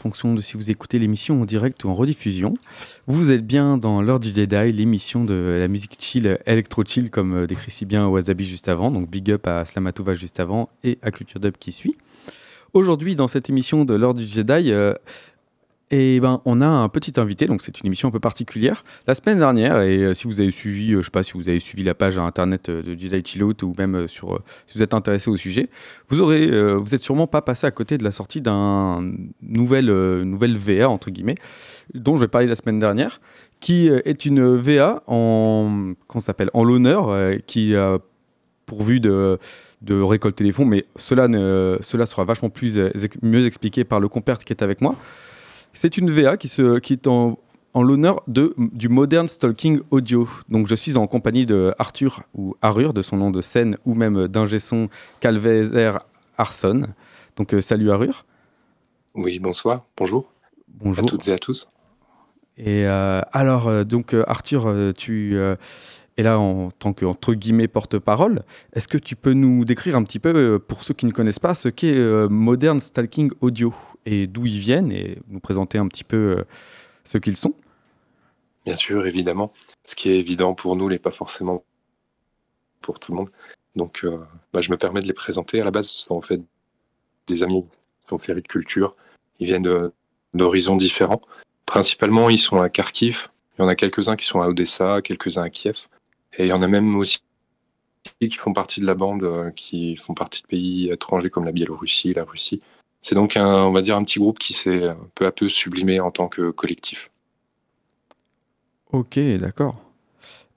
fonction de si vous écoutez l'émission en direct ou en rediffusion. Vous êtes bien dans l'heure du Jedi, l'émission de la musique chill, électro chill comme euh, décrit si bien Wasabi juste avant. Donc big up à Slamatova juste avant et à Culture Dub qui suit. Aujourd'hui dans cette émission de l'heure du Jedi, euh, eh ben, on a un petit invité, donc c'est une émission un peu particulière. La semaine dernière, et euh, si vous avez suivi, euh, je sais pas si vous avez suivi la page internet euh, de Jedi Chillout ou même euh, sur, si vous êtes intéressé au sujet, vous aurez, vous êtes sûrement pas passé à côté de la sortie d'un nouvelle, euh, nouvelle VA entre guillemets, dont je vais parler la semaine dernière, qui est une VA en, qu'on s'appelle, en l'honneur, qui a pourvu de de récolter les fonds, mais cela, cela sera vachement plus, mieux expliqué par le compère qui est avec moi. C'est une VA qui, se, qui est en, en l'honneur du Modern Stalking Audio. Donc je suis en compagnie de Arthur, ou Arur, de son nom de scène, ou même d'ingé son Calvezer Arson. Donc euh, salut Arur. Oui, bonsoir, bonjour Bonjour. à toutes et à tous. Et euh, alors, euh, donc Arthur, tu es là en tant que entre guillemets porte-parole. Est-ce que tu peux nous décrire un petit peu, euh, pour ceux qui ne connaissent pas, ce qu'est euh, Modern Stalking Audio et d'où ils viennent et nous présenter un petit peu euh, ce qu'ils sont? Bien sûr, évidemment. Ce qui est évident pour nous n'est pas forcément pour tout le monde. Donc, bah, je me permets de les présenter. À la base, ce sont en fait des amis qui sont férus de culture. Ils viennent d'horizons différents. Principalement, ils sont à Kharkiv. Il y en a quelques-uns qui sont à Odessa, quelques-uns à Kiev. Et il y en a même aussi qui font partie de la bande, euh, qui font partie de pays étrangers comme la Biélorussie, la Russie. C'est donc un, on va dire, un petit groupe qui s'est peu à peu sublimé en tant que collectif. Ok, d'accord.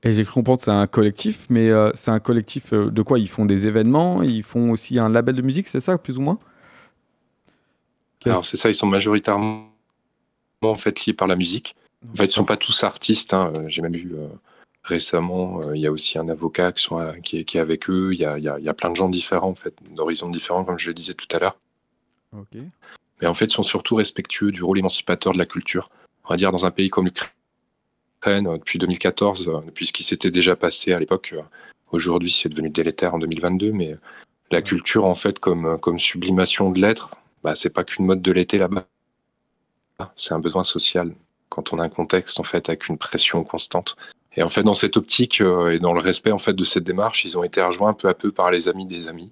Et j'ai cru comprendre que c'est un collectif, mais euh, c'est un collectif euh, de quoi? Ils font des événements, ils font aussi un label de musique, c'est ça, plus ou moins? Alors c'est ça, ils sont majoritairement en fait liés par la musique. En fait, ils sont pas tous artistes. hein. J'ai même vu euh, récemment, euh, il y a aussi un avocat qui, sont à- qui, est, qui est avec eux. Il y a, il y a- il y a plein de gens différents, en fait, d'horizons différents, comme je le disais tout à l'heure. Ok. Mais en fait, ils sont surtout respectueux du rôle émancipateur de la culture. On va dire dans un pays comme l'Ukraine, euh, depuis 2014, euh, depuis ce qui s'était déjà passé à l'époque. Aujourd'hui, c'est devenu délétère en 2022, mais la culture, en fait, comme, comme sublimation de l'être, bah, c'est pas qu'une mode de l'été là-bas. C'est un besoin social quand on a un contexte, en fait, avec une pression constante. Et en fait, dans cette optique euh, et dans le respect, en fait, de cette démarche, ils ont été rejoints peu à peu par les amis des amis.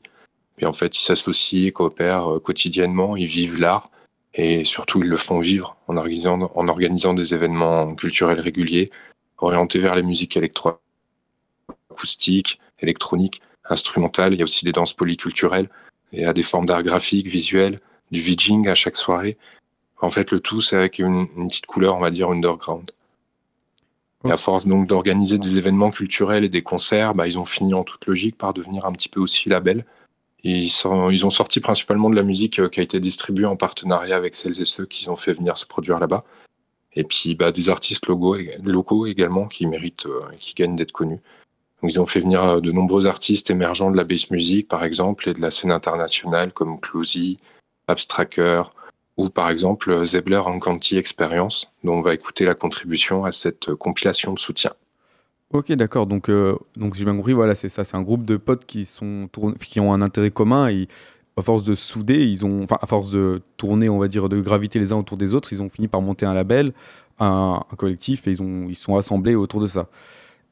Et en fait, ils s'associent, coopèrent euh, quotidiennement, ils vivent l'art et surtout ils le font vivre en organisant, en organisant des événements culturels réguliers orientés vers les musiques électroacoustiques, électroniques, instrumentales. Il y a aussi des danses polyculturelles et à des formes d'art graphique, visuel, du VJing à chaque soirée. En fait, le tout, c'est avec une, une petite couleur, on va dire, underground. Et à force donc d'organiser des événements culturels et des concerts, bah, ils ont fini en toute logique par devenir un petit peu aussi label. Et ils, sont- ils ont sorti principalement de la musique euh, qui a été distribuée en partenariat avec celles et ceux qui ont fait venir se produire là-bas. Et puis bah, des artistes locaux, locaux également qui méritent, euh, qui gagnent d'être connus. Donc, ils ont fait venir euh, de nombreux artistes émergents de la bass music, par exemple, et de la scène internationale comme Closey, Abstracker, ou par exemple euh, Zebler Canty Experience, dont on va écouter la contribution à cette euh, compilation de soutien. Ok, d'accord. Donc, euh, donc j'ai bien compris. Voilà, c'est ça. C'est un groupe de potes qui sont tourn- qui ont un intérêt commun. Et à force de souder, ils ont, enfin, à force de tourner, on va dire, de graviter les uns autour des autres, ils ont fini par monter un label, un, un collectif, et ils ont, ils sont assemblés autour de ça.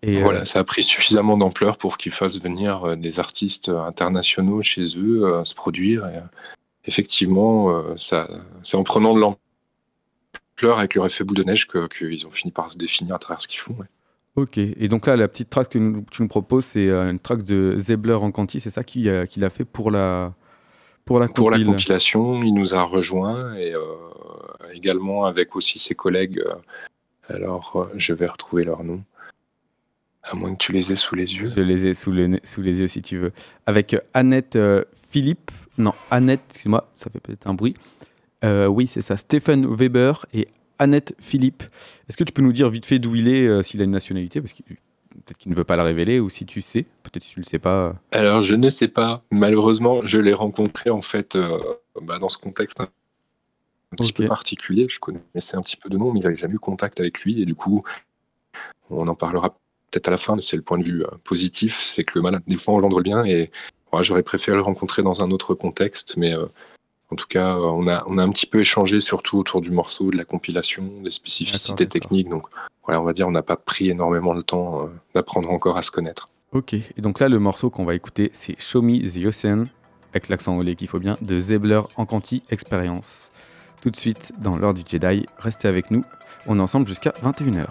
Et Voilà, euh, ça a pris suffisamment d'ampleur pour qu'ils fassent venir des artistes internationaux chez eux euh, se produire. Et, effectivement, euh, ça, c'est en prenant de l'ampleur avec leur effet boule de neige que- qu'ils ont fini par se définir à travers ce qu'ils font. ouais. ok. Et donc là, la petite track que nous- tu nous proposes, c'est euh, une track de Zebler en Canty. C'est ça qu'il a, fait pour la pour la Pour la compilation, il nous a rejoints et euh, également avec aussi ses collègues. alors, je vais retrouver leur nom. À moins que tu les aies sous les yeux. Je les ai sous, le nez- sous les yeux si tu veux. Avec Annette euh, Philippe. Non, Annette, excuse-moi, ça fait peut-être un bruit. Euh, oui, c'est ça. Stephen Weber et Annette Philippe. Est-ce que tu peux nous dire vite fait d'où il est, euh, s'il a une nationalité Parce que peut-être qu'il ne veut pas la révéler, ou si tu sais. Peut-être si tu le sais pas. Alors, je ne sais pas. Malheureusement, je l'ai rencontré en fait euh, bah, dans ce contexte un, petit peu particulier. Je connaissais un petit peu de nom, mais j'avais jamais eu contact avec lui. Et du coup, on en parlera peut-être à la fin, mais c'est le point de vue euh, positif. C'est que voilà, des fois, on l'endroit bien. Et j'aurais préféré le rencontrer dans un autre contexte. Mais euh, en tout cas, euh, on a, on a un petit peu échangé, surtout autour du morceau, de la compilation, des spécificités techniques. Donc, voilà, on va dire, on n'a pas pris énormément le temps euh, d'apprendre encore à se connaître. Ok. Et donc là, le morceau qu'on va écouter, c'est Show Me the Ocean, avec l'accent anglais qu'il faut bien, de Zebler en Conti Experience. Tout de suite, dans l'heure du Jedi, restez avec nous. On est ensemble jusqu'à 21h.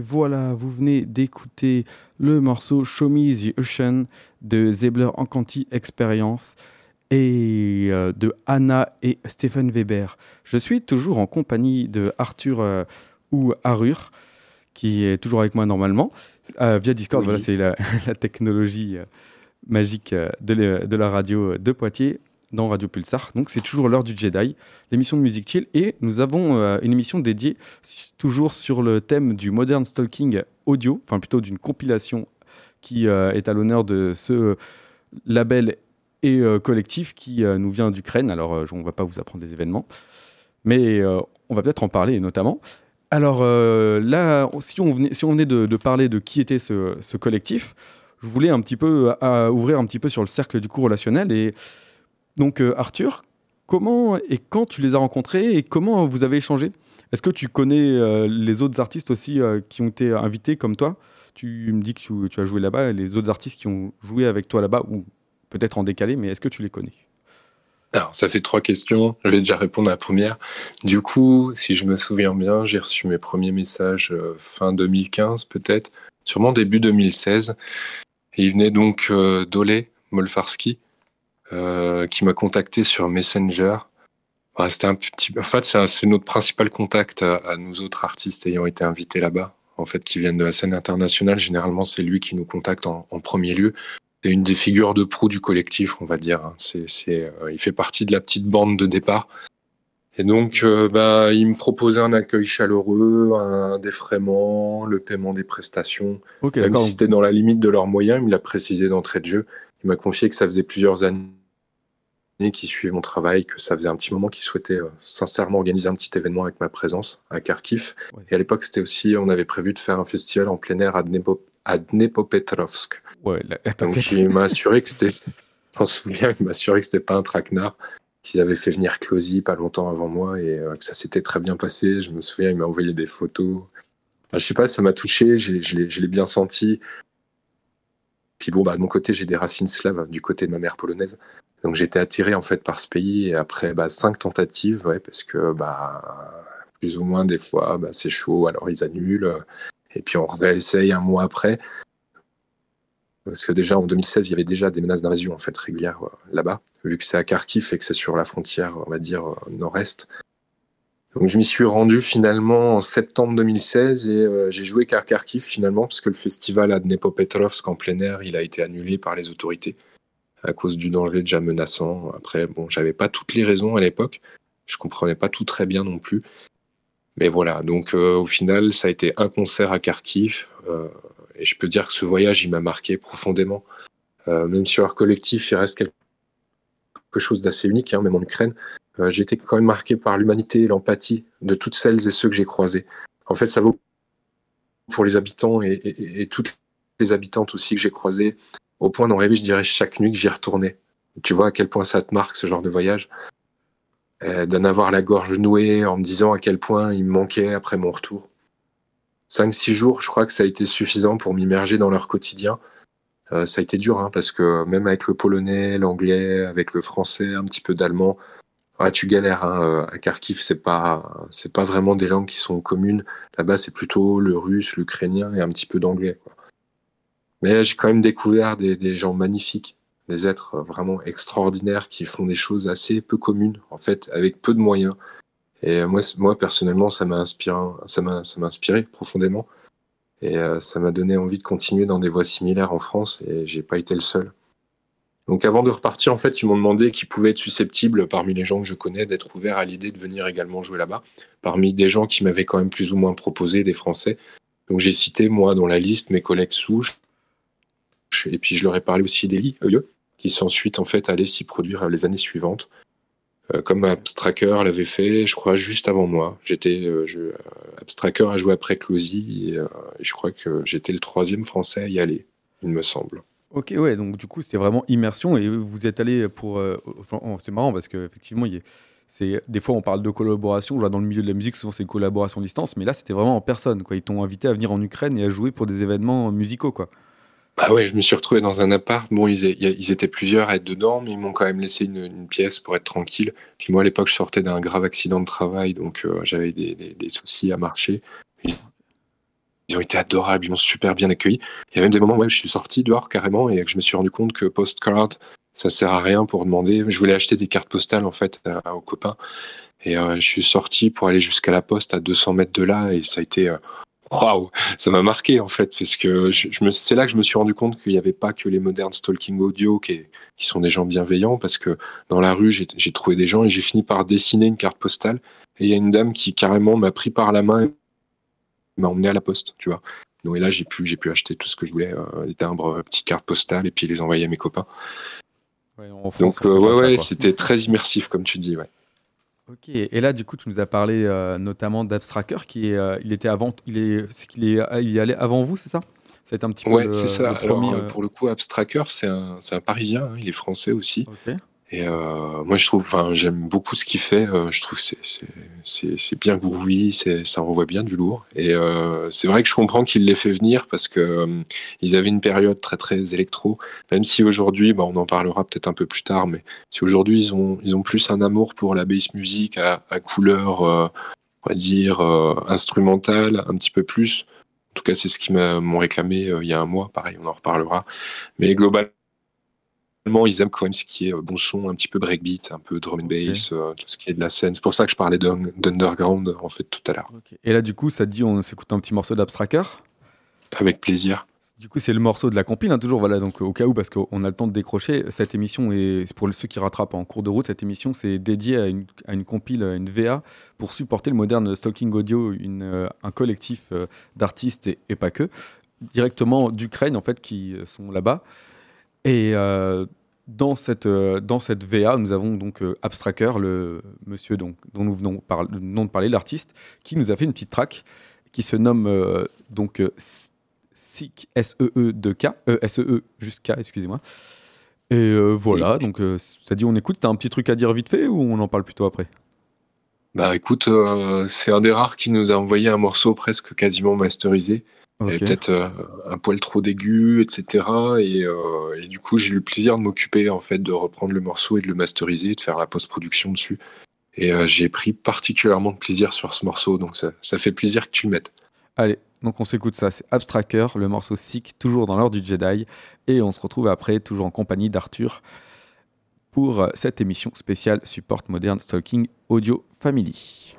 Voilà, vous venez d'écouter le morceau Show Me the Ocean de Zebler Encanti Experience et euh, de Anna et Stephen Weber. Je suis toujours en compagnie de Arthur euh, ou Arur, qui est toujours avec moi normalement, euh, via Discord. Oui. Voilà, c'est la, la technologie magique de la radio de Poitiers dans Radio Pulsar. Donc c'est toujours l'heure du Jedi, l'émission de musique chill. Et nous avons euh, une émission dédiée toujours sur le thème du modern stalking audio, enfin plutôt d'une compilation qui euh, est à l'honneur de ce label et euh, collectif qui nous vient d'Ukraine. Alors on ne va pas vous apprendre des événements, mais on va peut-être en parler notamment. Alors là, si on venait, de, parler de qui était ce, collectif, je voulais un petit peu ouvrir un petit peu sur le cercle du coup relationnel et donc, euh, Arthur, comment et quand tu les as rencontrés et comment vous avez échangé? Est-ce que tu connais euh, les autres artistes aussi euh, qui ont été invités comme toi? Tu me dis que tu, as joué là-bas, les autres artistes qui ont joué avec toi là-bas, ou peut-être en décalé, mais est-ce que tu les connais? Alors, ça fait trois questions. Je vais déjà répondre à la première. Du coup, si je me souviens bien, j'ai reçu mes premiers messages fin 2015, peut-être, sûrement début 2016. Et il venait donc d'Olé Molfarski, euh, qui m'a contacté sur Messenger. Ouais, C'était un petit, en fait, c'est notre principal contact à, à nous autres artistes ayant été invités là-bas. En fait, qui viennent de la scène internationale. Généralement, c'est lui qui nous contacte en, en premier lieu. C'est une des figures de proue du collectif, on va dire. hein. C'est, c'est, euh, il fait partie de la petite bande de départ. Et donc, euh, bah, il me proposait un accueil chaleureux, un défraiement, le paiement des prestations. Même si c'était dans la limite de leurs moyens, il me l'a précisé d'entrée de jeu. Il m'a confié que ça faisait plusieurs années qu'il suivait mon travail, que ça faisait un petit moment qu'il souhaitait euh, sincèrement organiser un petit événement avec ma présence à Kharkiv. Ouais. Et à l'époque, c'était aussi, on avait prévu de faire un festival en plein air à, Dnepo, à Dnepopetrovsk. Ouais, là, Donc il m'a assuré que c'était, je m'en souviens, il m'a assuré que c'était pas un traquenard, qu'ils avaient fait venir Closy pas longtemps avant moi et euh, que ça s'était très bien passé. Je me souviens, il m'a envoyé des photos. Enfin, je sais pas, ça m'a touché, je l'ai je l'ai bien senti. Puis bon, bah, de mon côté, j'ai des racines slaves du côté de ma mère polonaise. Donc j'étais attiré en fait par ce pays après bah, cinq tentatives, parce que bah, plus ou moins des fois, bah, c'est chaud, alors ils annulent. Et puis on réessaye un mois après. Parce que déjà en 2016, il y avait déjà des menaces d'invasion en fait régulières euh, là-bas, vu que c'est à Kharkiv et que c'est sur la frontière, on va dire euh, nord-est. Donc je m'y suis rendu finalement en septembre 2016 et euh, j'ai joué Kharkiv finalement parce que le festival à Dnepopetrovsk en plein air, il a été annulé par les autorités à cause du danger déjà menaçant. Après, bon, j'avais pas toutes les raisons à l'époque, je comprenais pas tout très bien non plus. Mais voilà, donc euh, au final, ça a été un concert à Kharkiv. euh, et je peux dire que ce voyage, il m'a marqué profondément. Euh, même sur leur collectif, il reste quelque chose d'assez unique, hein, même en Ukraine. J'ai été quand même marqué par l'humanité et l'empathie de toutes celles et ceux que j'ai croisés. En fait, ça vaut pour les habitants et- et toutes les habitantes aussi que j'ai croisées, au point d'en rêver, je dirais, chaque nuit que j'y retournais. Tu vois à quel point ça te marque, ce genre de voyage? Euh, D'en avoir la gorge nouée en me disant à quel point il me manquait après mon retour. 5-6 jours, je crois que ça a été suffisant pour m'immerger dans leur quotidien. Euh, ça a été dur, hein, parce que même avec le polonais, l'anglais, avec le français, un petit peu d'allemand, ah, tu galères. Hein, euh, à Kharkiv, c'est pas, c'est pas vraiment des langues qui sont communes. Là-bas, c'est plutôt le russe, l'ukrainien et un petit peu d'anglais. Mais j'ai quand même découvert des, des gens magnifiques, des êtres vraiment extraordinaires qui font des choses assez peu communes, en fait, avec peu de moyens. Et moi, moi personnellement, ça m'a inspiré, ça m'a, ça m'a inspiré profondément. Et euh, ça m'a donné envie de continuer dans des voies similaires en France. Et j'ai pas été le seul. Donc avant de repartir, en fait, ils m'ont demandé qui pouvait être susceptible parmi les gens que je connais d'être ouvert à l'idée de venir également jouer là-bas. Parmi des gens qui m'avaient quand même plus ou moins proposé, des Français. Donc j'ai cité, moi, dans la liste, mes collègues souches. Et puis je leur ai parlé aussi d'Eli, qui sont ensuite en fait allés s'y produire les années suivantes. Euh, comme Abstracker l'avait fait, je crois, juste avant moi. J'étais, euh, euh, Abstracker a joué après Closy, et, euh, et je crois que j'étais le troisième français à y aller, il me semble. Ok, ouais, donc du coup, c'était vraiment immersion et vous êtes allé pour. oh, c'est marrant parce qu'effectivement, il y a- des fois on parle de collaboration. Dans le milieu de la musique, souvent c'est collaboration distance, mais là c'était vraiment en personne. Quoi. Ils t'ont invité à venir en Ukraine et à jouer pour des événements musicaux. Quoi. Bah ouais, je me suis retrouvé dans un appart. Bon, ils, étaient plusieurs à être dedans, mais ils m'ont quand même laissé une, pièce pour être tranquille. Puis moi, à l'époque, je sortais d'un grave accident de travail, donc euh, j'avais des, soucis à marcher. Ils ont été adorables, ils m'ont super bien accueilli. Il y a même des moments où je suis sorti dehors carrément et que je me suis rendu compte que postcard, ça sert à rien pour demander. Je voulais acheter des cartes postales en fait à- aux copains et euh, je suis sorti pour aller jusqu'à la poste à 200 mètres de là et ça a été euh, waouh, ça m'a marqué en fait parce que je, je me, c'est là que je me suis rendu compte qu'il n'y avait pas que les modernes stalking audio qui, qui sont des gens bienveillants parce que dans la rue j'ai, j'ai trouvé des gens et j'ai fini par dessiner une carte postale et il y a une dame qui carrément m'a pris par la main et m'a emmené à la poste, tu vois. Donc et là j'ai pu j'ai pu acheter tout ce que je voulais, euh, des timbres, euh, petites cartes postales et puis les envoyer à mes copains. Ouais, en France, Donc euh, ouais ça, ouais, c'était très immersif comme tu dis, ouais. Ok, et là du coup tu nous as parlé euh, notamment d'Abstracker qui est, euh, il était avant, il est, c'est qu'il est, il y allait avant vous, c'est ça? Ça a été un petit peu Ouais, c'est ça. le premier, euh, euh, pour le coup, Abstracker, c'est un, c'est un Parisien, hein, il est français aussi. Et euh, moi, je trouve, enfin, j'aime beaucoup ce qu'il fait. euh, je trouve c'est, c'est, bien groovy, ça envoie bien du lourd. Et euh, c'est vrai que je comprends qu'il les fait venir parce que euh, ils avaient une période très très électro. Même si aujourd'hui, bah, on en parlera peut-être un peu plus tard, mais si aujourd'hui ils ont, ils ont plus un amour pour la bass music à, à couleur, euh, on va dire euh, instrumentale, un petit peu plus. En tout cas, c'est ce m'a- m'ont réclamé il y a un mois. Pareil, on en reparlera. Mais globalement, ils aiment quand même ce qui est euh, bon son, un petit peu breakbeat, un peu drum and bass, euh, tout ce qui est de la scène. C'est pour ça que je parlais d'un- d'underground en fait tout à l'heure. Et là du coup ça te dit on s'écoute un petit morceau d'Abstracker? Avec plaisir. Du coup, c'est le morceau de la compile, hein, toujours, voilà, donc au cas où, parce qu'on a le temps de décrocher, cette émission, et pour ceux qui rattrapent en cours de route, cette émission, c'est dédié à une, à une compile, à une VA, pour supporter le moderne Stalking Audio, une, euh, un collectif euh, d'artistes, et, et pas que, directement d'Ukraine, en fait, qui sont là-bas. Et euh, dans, cette, euh, dans cette VA, nous avons donc euh, Abstracker, le monsieur donc, dont nous venons, par, de parler, l'artiste, qui nous a fait une petite track qui se nomme donc SEEK, S-E-E de K, S-E-E juste K, excusez-moi. Et voilà, donc ça dit on écoute, t'as un petit truc à dire vite fait ou on en parle plutôt après? Bah écoute, c'est un des rares qui nous a envoyé un morceau presque quasiment masterisé. Il y avait Ok. peut-être euh, un poil trop d'aigu, etc. Et, euh, et du coup, j'ai eu le plaisir de m'occuper en fait de reprendre le morceau et de le masteriser, de faire la post-production dessus. Et euh, j'ai pris particulièrement de plaisir sur ce morceau, donc ça, ça fait plaisir que tu le mettes. Allez, donc on s'écoute ça, c'est Abstracker, le morceau Sick, toujours dans l'heure du Jedi. Et on se retrouve après, toujours en compagnie d'Arthur, pour cette émission spéciale Support Modern Stalking Audio Family.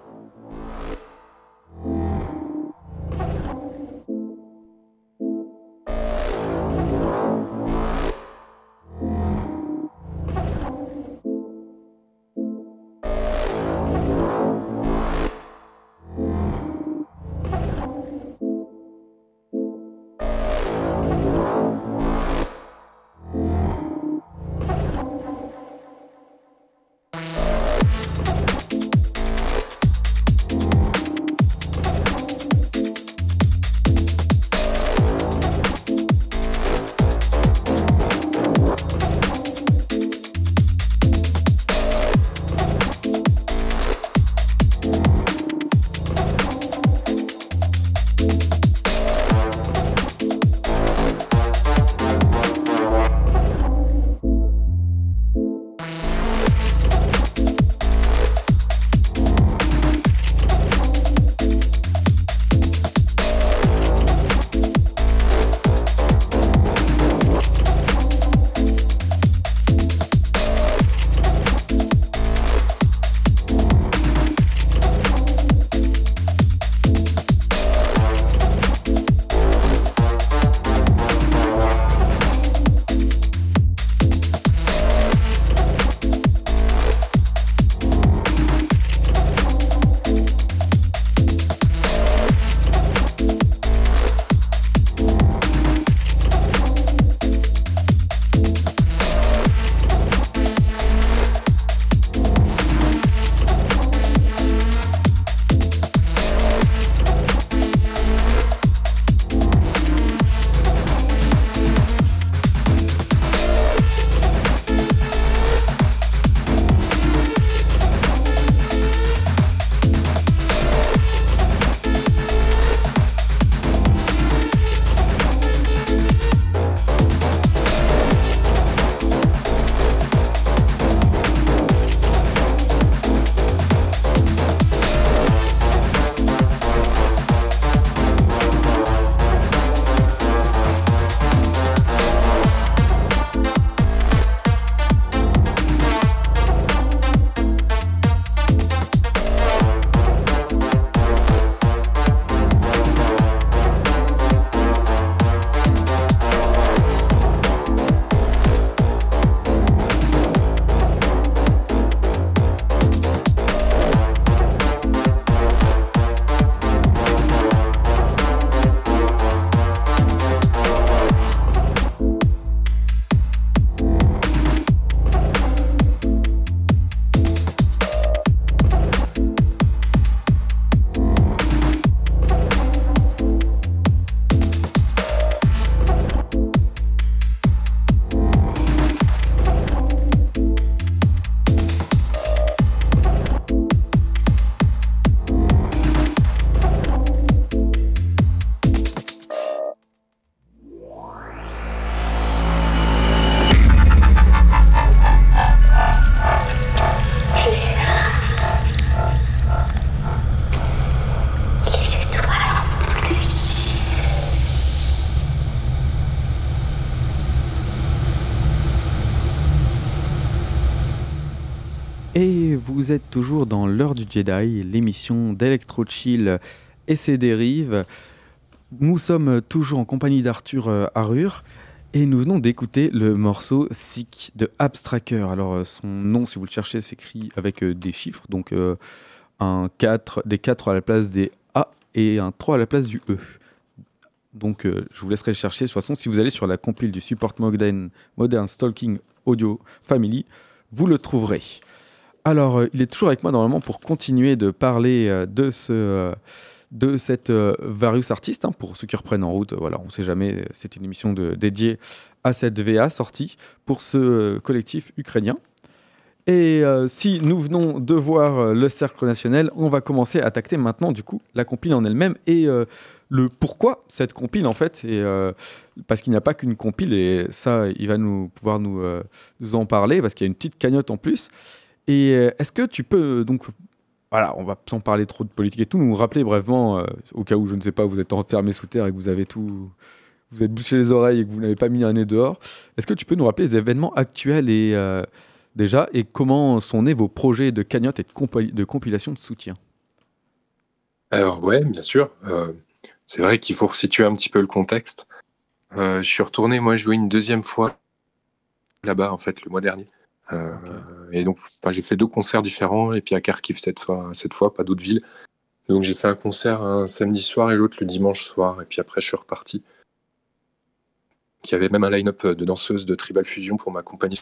Toujours dans l'heure du Jedi, l'émission d'Electro Chill et ses dérives. Nous sommes toujours en compagnie d'Arthur euh, Arur et nous venons d'écouter le morceau Sick de Abstracker. Alors euh, son nom, si vous le cherchez, s'écrit avec euh, des chiffres, donc un 4, des 4 à la place des A et un 3 à la place du E. Donc je vous laisserai chercher. De toute façon, si vous allez sur la compile du Support Modern, Modern Stalking Audio Family, vous le trouverez. Alors, il est toujours avec moi normalement pour continuer de parler de ce de cette euh, Various Artist. Hein, pour ceux qui reprennent en route, voilà, on ne sait jamais, c'est une émission de, dédiée à cette VA sortie pour ce euh, collectif ukrainien. Et euh, si nous venons de voir le cercle national, on va commencer à attaquer maintenant du coup la compile en elle-même et le pourquoi cette compile en fait. Et, parce qu'il n'y a pas qu'une compile et ça, il va nous pouvoir nous en parler parce qu'il y a une petite cagnotte en plus. Et est-ce que tu peux donc voilà, on va sans parler trop de politique et tout, nous rappeler brièvement, euh, au cas où je ne sais pas, vous êtes enfermé sous terre et que vous avez tout, vous êtes bouché les oreilles et que vous n'avez pas mis un nez dehors. Est-ce que tu peux nous rappeler les événements actuels et euh, déjà et comment sont nés vos projets de cagnotte et de, compilation de soutien? Alors ouais, bien sûr. Euh, c'est vrai qu'il faut resituer un petit peu le contexte. je suis retourné moi jouer une deuxième fois là-bas en fait le mois dernier. Euh, et donc, j'ai fait deux concerts différents, et puis à Kharkiv cette fois, cette fois pas d'autres villes. Donc j'ai fait un concert un samedi soir et l'autre le dimanche soir, et puis après je suis reparti. Il y avait même un line-up de danseuses de Tribal Fusion pour m'accompagner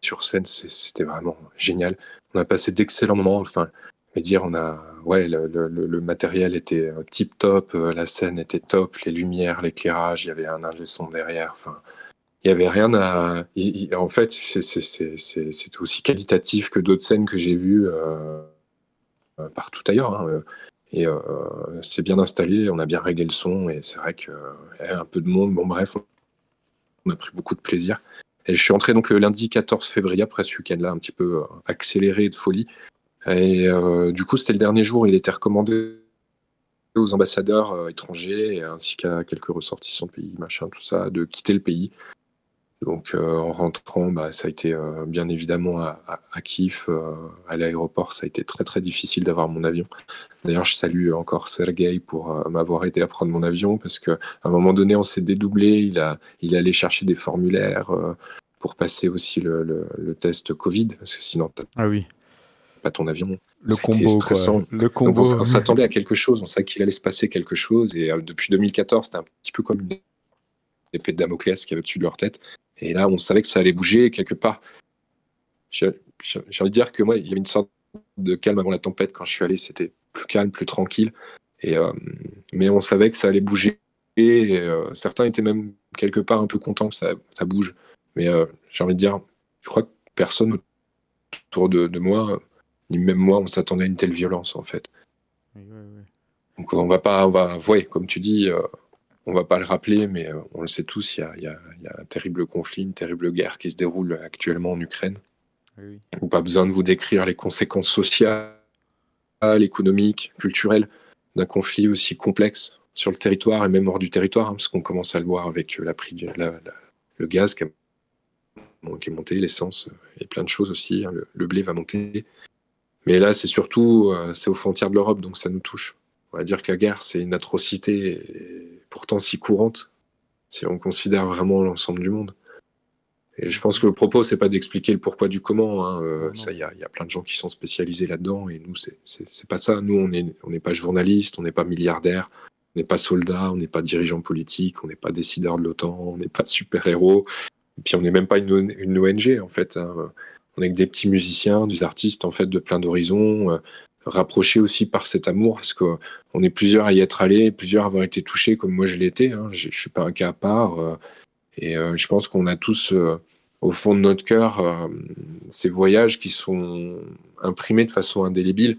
sur scène, c'était vraiment génial. On a passé d'excellents moments, enfin, dire, on a, ouais, le, matériel était euh, tip top, euh, la scène était top, les lumières, l'éclairage, il y avait un ingé son derrière, enfin, il y avait rien à. en fait, c'est aussi qualitatif que d'autres scènes que j'ai vues euh, euh, partout ailleurs. Hein. Et euh, c'est bien installé, on a bien réglé le son, et c'est vrai que un peu de monde. Bon, bref, on a pris beaucoup de plaisir. Et je suis entré donc lundi 14 février, après ce week-end-là, un petit peu accéléré de folie. Et du coup, c'était le dernier jour, il était recommandé aux ambassadeurs étrangers ainsi qu'à quelques ressortissants de pays, machin, tout ça, de quitter le pays. Donc euh, en rentrant, bah, ça a été euh, bien évidemment à, à, Kiev, euh, à l'aéroport, ça a été très très difficile d'avoir mon avion. D'ailleurs, je salue encore Sergei pour m'avoir aidé à prendre mon avion parce qu'à un moment donné, on s'est dédoublé. Il a, il est allé chercher des formulaires pour passer aussi le, le, test Covid parce que sinon, ah oui. pas ton avion. Le combo. Le combo. on, s'attendait à quelque chose, on savait qu'il allait se passer quelque chose et depuis 2014, c'était un petit peu comme une épée de Damoclès qui avait au-dessus de leur tête. Et là, on savait que ça allait bouger quelque part. J'ai envie de dire que moi, il y avait une sorte de calme avant la tempête. Quand je suis allé, c'était plus calme, plus tranquille. Et, euh, mais on savait que ça allait bouger. Et euh, certains étaient même quelque part un peu contents que ça, ça bouge. Mais euh, j'ai envie de dire, je crois que personne autour de, de moi, ni même moi, on s'attendait à une telle violence en fait. Donc on va pas, on va, ouais, comme tu dis, on va pas le rappeler, mais euh, on le sait tous, il y, a, un terrible conflit, une terrible guerre qui se déroule actuellement en Ukraine. Oui. Pas besoin de vous décrire les conséquences sociales, économiques, culturelles d'un conflit aussi complexe sur le territoire et même hors du territoire, hein, parce qu'on commence à le voir avec euh, la prix, le gaz qui, est monté, l'essence et plein de choses aussi. Hein, le, blé va monter. Mais là, c'est surtout, euh, c'est aux frontières de l'Europe, donc ça nous touche. On va dire que la guerre, c'est une atrocité pourtant si courante si on considère vraiment l'ensemble du monde. Et je pense que le propos, c'est pas d'expliquer le pourquoi du comment. Hein. Euh, ça, il y a, y a, plein de gens qui sont spécialisés là-dedans, et nous, c'est pas ça. Nous, on n'est on pas journaliste, on n'est pas milliardaire, on n'est pas soldat, on n'est pas dirigeant politique, on n'est pas décideur de l'OTAN, on n'est pas super-héros, et puis on n'est même pas une, une, ONG, en fait. Hein. On est que des petits musiciens, des artistes, en fait, de plein d'horizons, euh, rapprochés aussi par cet amour, parce qu'on est plusieurs à y être allés, plusieurs à avoir été touchés comme moi je l'ai été. Hein. Je, ne suis pas un cas à part. Euh, et euh, je pense qu'on a tous, euh, au fond de notre cœur, ces voyages qui sont imprimés de façon indélébile.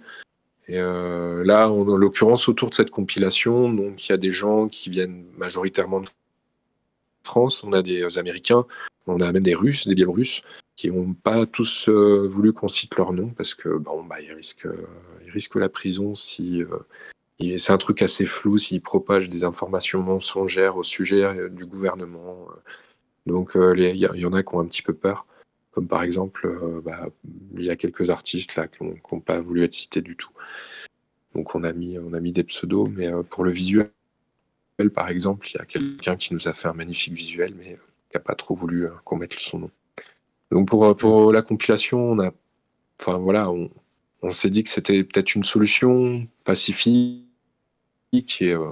Et là, en l'occurrence, autour de cette compilation, donc il y a des gens qui viennent majoritairement de France, on a des Américains, on a même des Russes, des Biélorusses, qui n'ont pas tous voulu qu'on cite leur nom parce que bon, bah, ils risquent risque la prison si euh, c'est un truc assez flou s'il propage des informations mensongères au sujet euh, du gouvernement. Donc il y, en a qui ont un petit peu peur. Comme par exemple, euh, bah, il y a quelques artistes là qui n'ont pas voulu être cités du tout. Donc on a mis, on a mis des pseudos, mais euh, pour le visuel, par exemple, il y a quelqu'un qui nous a fait un magnifique visuel, mais qui n'a pas trop voulu qu'on mette son nom. Donc pour, pour la compilation, on a, enfin voilà, on, on s'est dit que c'était peut-être une solution pacifique et, euh,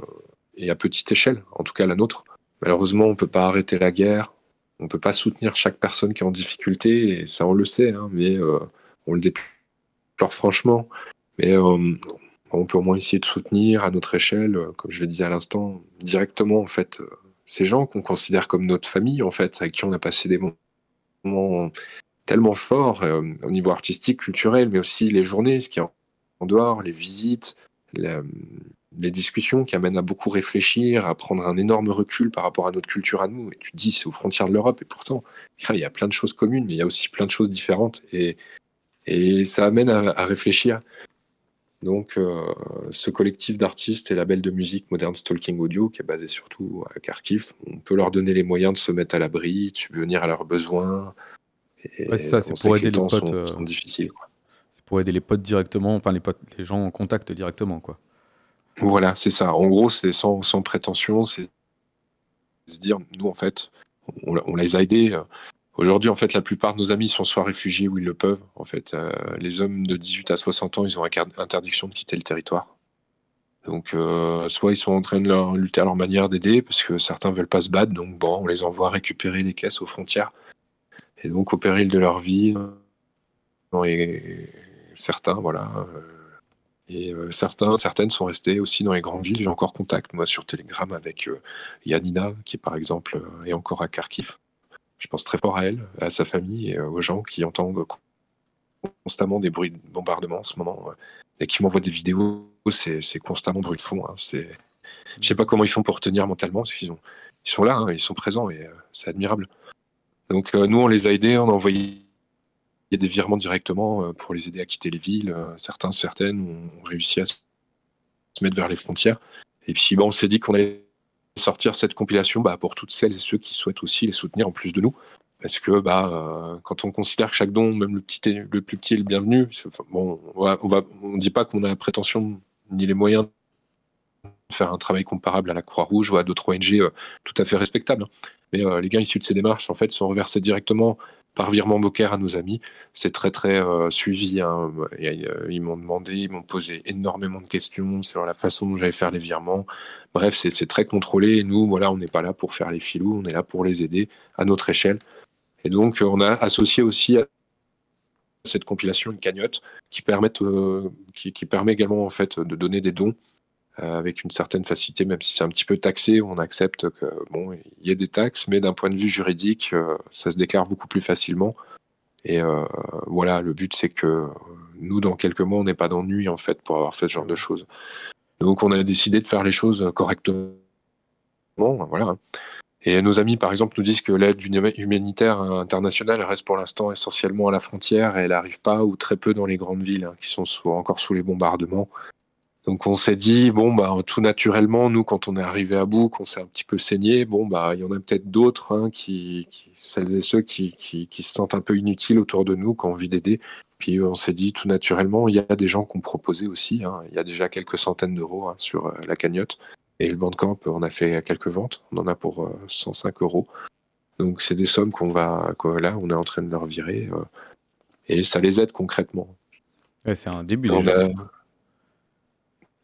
et, à petite échelle, en tout cas la nôtre. Malheureusement, on ne peut pas arrêter la guerre, on ne peut pas soutenir chaque personne qui est en difficulté, et ça on le sait, hein, mais euh, on le déplore franchement. Mais euh, on peut au moins essayer de soutenir à notre échelle, comme je le disais à l'instant, directement en fait, ces gens qu'on considère comme notre famille, en fait, avec qui on a passé des moments tellement forts au niveau artistique, culturel, mais aussi les journées, ce qui est en dehors, les visites, les discussions qui amènent à beaucoup réfléchir, à prendre un énorme recul par rapport à notre culture à nous. Et tu te dis, c'est aux frontières de l'Europe, et pourtant, il y a plein de choses communes, mais il y a aussi plein de choses différentes. Et, ça amène à, réfléchir. Donc, euh, ce collectif d'artistes et label de musique Modern Stalking Audio, qui est basé surtout à Kharkiv, on peut leur donner les moyens de se mettre à l'abri, de subvenir à leurs besoins. Et ça, c'est pour aider les, potes. Sont, sont difficiles. C'est pour aider les potes directement, enfin les potes, les gens en contact directement, quoi. Voilà, c'est ça. En gros, c'est sans, sans prétention, c'est se dire, nous, en fait, on, les a aidés. Aujourd'hui, en fait, la plupart de nos amis sont soit réfugiés ou ils le peuvent. En fait, euh, les hommes de 18 à 60 ans, ils ont interdiction de quitter le territoire. Donc, euh, soit ils sont en train de leur, lutter à leur manière d'aider, parce que certains veulent pas se battre, donc bon, on les envoie récupérer les caisses aux frontières. Et donc, au péril de leur vie, et certains, voilà, euh, et euh, certains, certaines sont restées aussi dans les grandes villes. J'ai encore contact, moi, sur Telegram avec euh, Yanina, qui, par exemple, euh, est encore à Kharkiv. Je pense très fort à elle, à sa famille et aux gens qui entendent constamment des bruits de bombardement en ce moment et qui m'envoient des vidéos. C'est constamment bruit de fond. Hein. C'est, je sais pas comment ils font pour tenir mentalement, parce qu'ils ils sont là, hein, ils sont présents et c'est admirable. Donc nous, on les a aidés, on a envoyé des virements directement euh, pour les aider à quitter les villes. Euh, certains, certaines ont réussi à se mettre vers les frontières. Et puis, bon, on s'est dit qu'on allait sortir cette compilation bah, pour toutes celles et ceux qui souhaitent aussi les soutenir en plus de nous. Parce que bah, euh, quand on considère que chaque don, même le, petit le plus petit, est le bienvenu, bon, on va, on dit pas qu'on a la prétention ni les moyens faire un travail comparable à la Croix-Rouge ou à d'autres ONG tout à fait respectables. Hein. Mais les gains issus de ces démarches, en fait, sont reversés directement par virement Boker à nos amis. C'est très très euh, suivi. Hein. Ils m'ont demandé, ils m'ont posé énormément de questions sur la façon dont j'allais faire les virements. Bref, c'est très contrôlé. Et nous, voilà, on n'est pas là pour faire les filous, on est là pour les aider à notre échelle. Et donc, on a associé aussi à cette compilation une cagnotte qui, permet, euh, qui, permet également en fait de donner des dons euh, avec une certaine facilité, même si c'est un petit peu taxé, on accepte que bon, il y a des taxes, mais d'un point de vue juridique, euh, ça se déclare beaucoup plus facilement. Et euh, voilà, le but c'est que nous, dans quelques mois, on n'ait pas d'ennui en fait pour avoir fait ce genre de choses. Donc, on a décidé de faire les choses correctement. Voilà. Et nos amis, par exemple, nous disent que l'aide humanitaire internationale reste pour l'instant essentiellement à la frontière et elle n'arrive pas ou très peu dans les grandes villes hein, qui sont encore sous les bombardements. Donc on s'est dit bon bah tout naturellement nous quand on est arrivé à bout, qu'on s'est un petit peu saigné, bon bah il y en a peut-être d'autres hein, qui, celles et ceux qui, qui, qui, se sentent un peu inutiles autour de nous, qui ont envie d'aider. Puis on s'est dit tout naturellement il y a des gens qui ont proposé aussi. Hein, il y a déjà quelques centaines d'euros hein, sur euh, la cagnotte et le Bandcamp on a fait quelques ventes, on en a pour 105 euh, euros. Donc c'est des sommes qu'on va là on est en train de leur virer euh, et ça les aide concrètement. c'est un début. déjà.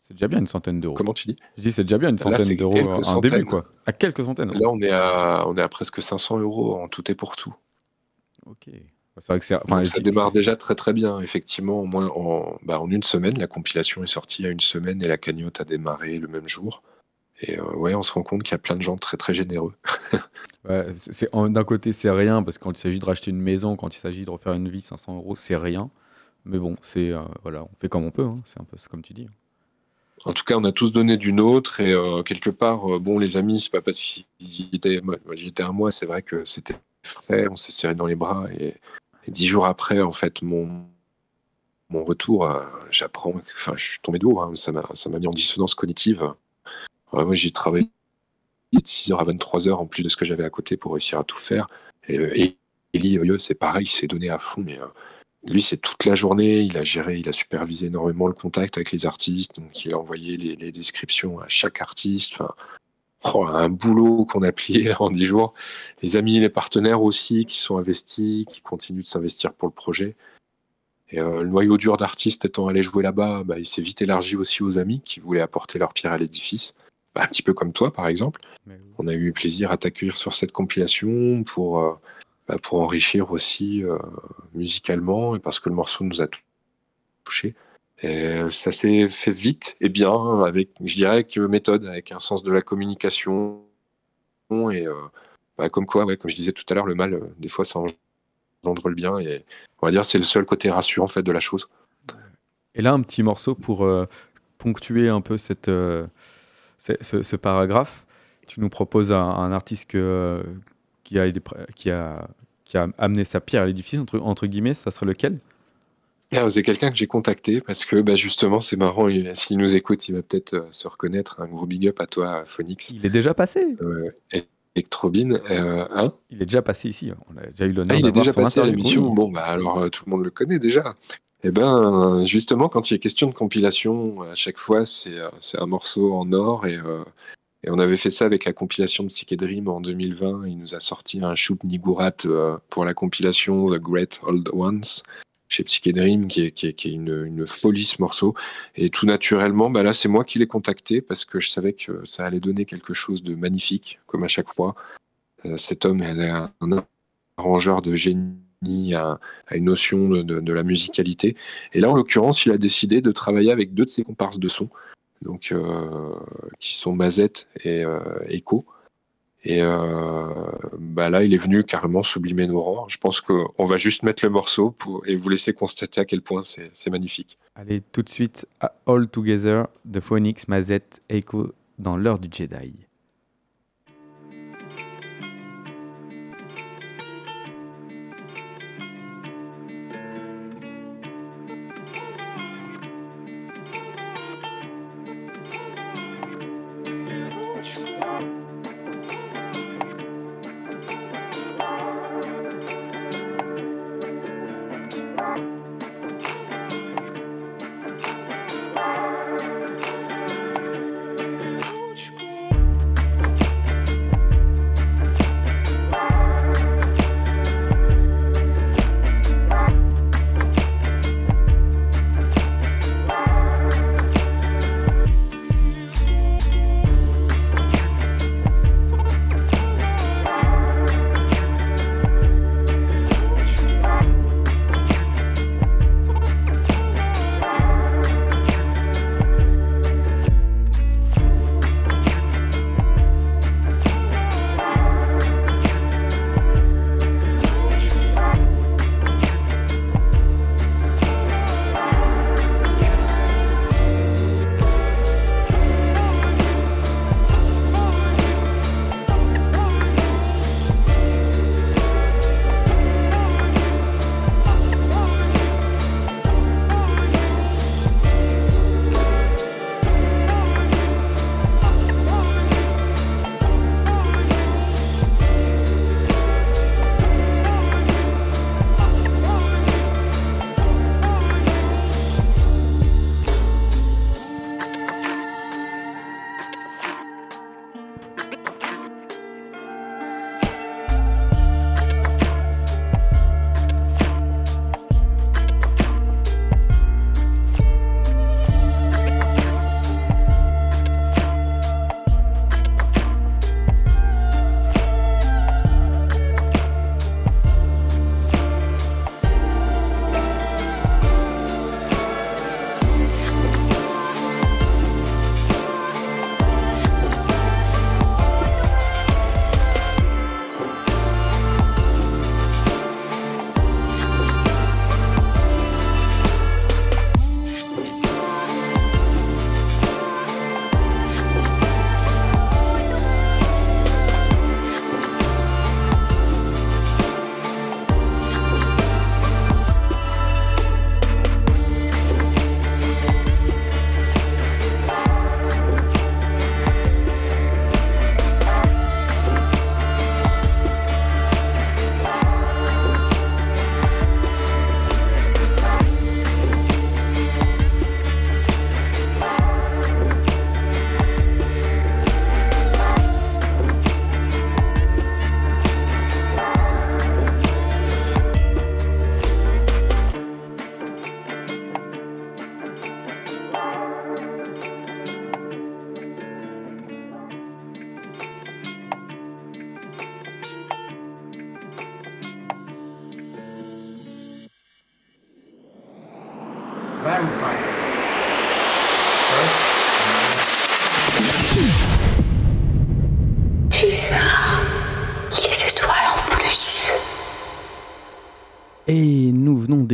C'est déjà bien une centaine d'euros. Comment tu dis? Je dis c'est déjà bien une centaine d'euros en début, quoi. À quelques centaines. Là, on est à, on est à presque 500 euros en tout et pour tout. Ok. Vrai que enfin, ça démarre déjà très très bien, effectivement. Au moins en, bah, en, une semaine, la compilation est sortie à une semaine et la cagnotte a démarré le même jour. Et euh, ouais, on se rend compte qu'il y a plein de gens très très généreux. ouais, d'un côté, c'est rien parce que quand il s'agit de racheter une maison, quand il s'agit de refaire une vie, 500 euros, c'est rien. Mais bon, c'est euh, voilà, on fait comme on peut. Hein. C'est un peu comme tu dis. En tout cas, on a tous donné du nôtre et euh, quelque part, euh, bon, les amis, c'est pas parce qu'ils étaient, moi, j'y étais un mois, c'est vrai que c'était frais, on s'est serré dans les bras et, dix jours après, en fait, mon retour, euh, j'apprends, enfin, je suis tombé de hein, ça m'a mis en dissonance cognitive. moi, j'ai travaillé de 6h à 23h en plus de ce que j'avais à côté pour réussir à tout faire et, Eli, euh, c'est pareil, il s'est donné à fond, mais lui, c'est toute la journée. Il a géré, il a supervisé énormément le contact avec les artistes. Donc, il a envoyé les, les descriptions à chaque artiste. Enfin, oh, un boulot qu'on a plié là, en 10 jours. Les amis, les partenaires aussi qui sont investis, qui continuent de s'investir pour le projet. Et euh, le noyau dur d'artistes étant allé jouer là-bas, bah, il s'est vite élargi aussi aux amis qui voulaient apporter leur pierre à l'édifice. Bah, un petit peu comme toi, par exemple. On a eu plaisir à t'accueillir sur cette compilation pour, euh, bah, pour enrichir aussi euh, musicalement et parce que le morceau nous a tou- touché. Et ça s'est fait vite et bien, avec, je dirais, euh, méthode, avec un sens de la communication. Et euh, bah, comme quoi, ouais, comme je disais tout à l'heure, le mal, euh, des fois, ça engendre le bien. Et on va dire, c'est le seul côté rassurant en fait, de la chose. Et là, un petit morceau pour euh, ponctuer un peu cette, euh, ce, ce- ce paragraphe. Tu nous proposes un, un artiste que- qui, a, aidé- qui, a, qui a amené sa pierre à l'édifice, entre, entre guillemets, ça serait lequel? C'est quelqu'un que j'ai contacté parce que bah, justement, c'est marrant. il- S'il nous écoute, il va peut-être euh, se reconnaître. Un gros big up à toi, Phoenix. Il est déjà passé. Euh, Electrobin. Euh, hein? Il est déjà passé ici. On a déjà eu l'honneur Ah, il est déjà passé à l'émission. Bon, bah alors tout le monde le connaît déjà. Et ben, justement, quand il est question de compilation, à chaque fois, c'est un morceau en or. Et, et on avait fait ça avec la compilation de Psyché Dream en 2020. Il nous a sorti un Choup Nigurat euh, pour la compilation The Great Old Ones chez Psyché Dream, qui est, une, folie ce morceau. Et tout naturellement, bah là, c'est moi qui l'ai contacté parce que je savais que ça allait donner quelque chose de magnifique, comme à chaque fois. Euh, cet homme est un, arrangeur de génie, a, a une notion de la musicalité. Et là, en l'occurrence, il a décidé de travailler avec deux de ses comparses de son, donc euh, qui sont Mazette et euh, Echo. Et euh, bah là, il est venu carrément sublimer nos rangs. Je pense qu'on va juste mettre le morceau et vous laisser constater à quel point c'est magnifique. Allez, tout de suite, All Together de Phoenix, Mazette, Echo dans l'heure du Jedi.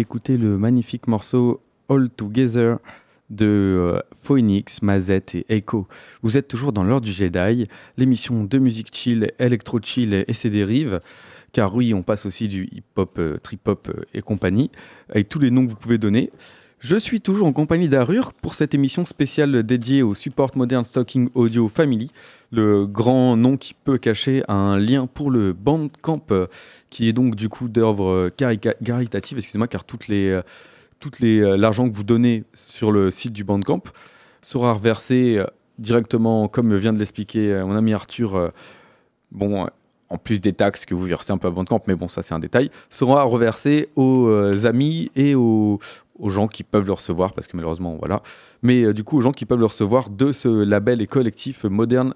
D'écouter le magnifique morceau All Together de euh, Phoenix, Mazette et Echo. Vous êtes toujours dans l'heure du Jedi, l'émission de musique chill, électro chill et ses dérives. Car oui, on passe aussi du hip-hop, euh, trip-hop euh, et compagnie, avec tous les noms que vous pouvez donner. Je suis toujours en compagnie d'Arur pour cette émission spéciale dédiée au support Modern Stocking Audio Family, le grand nom qui peut cacher un lien pour le Bandcamp, euh, qui est donc du coup d'œuvre euh, carica- caritative, excusez-moi, car toutes euh, l'argent que vous donnez sur le site du Bandcamp sera reversé directement, comme vient de l'expliquer mon ami Arthur, bon, en plus des taxes que vous versez un peu à Bandcamp, mais bon, ça c'est un détail, sera reversé aux euh, amis et aux, gens qui peuvent le recevoir, parce que malheureusement, voilà. Mais euh, du coup, aux gens qui peuvent le recevoir de ce label et collectif Modern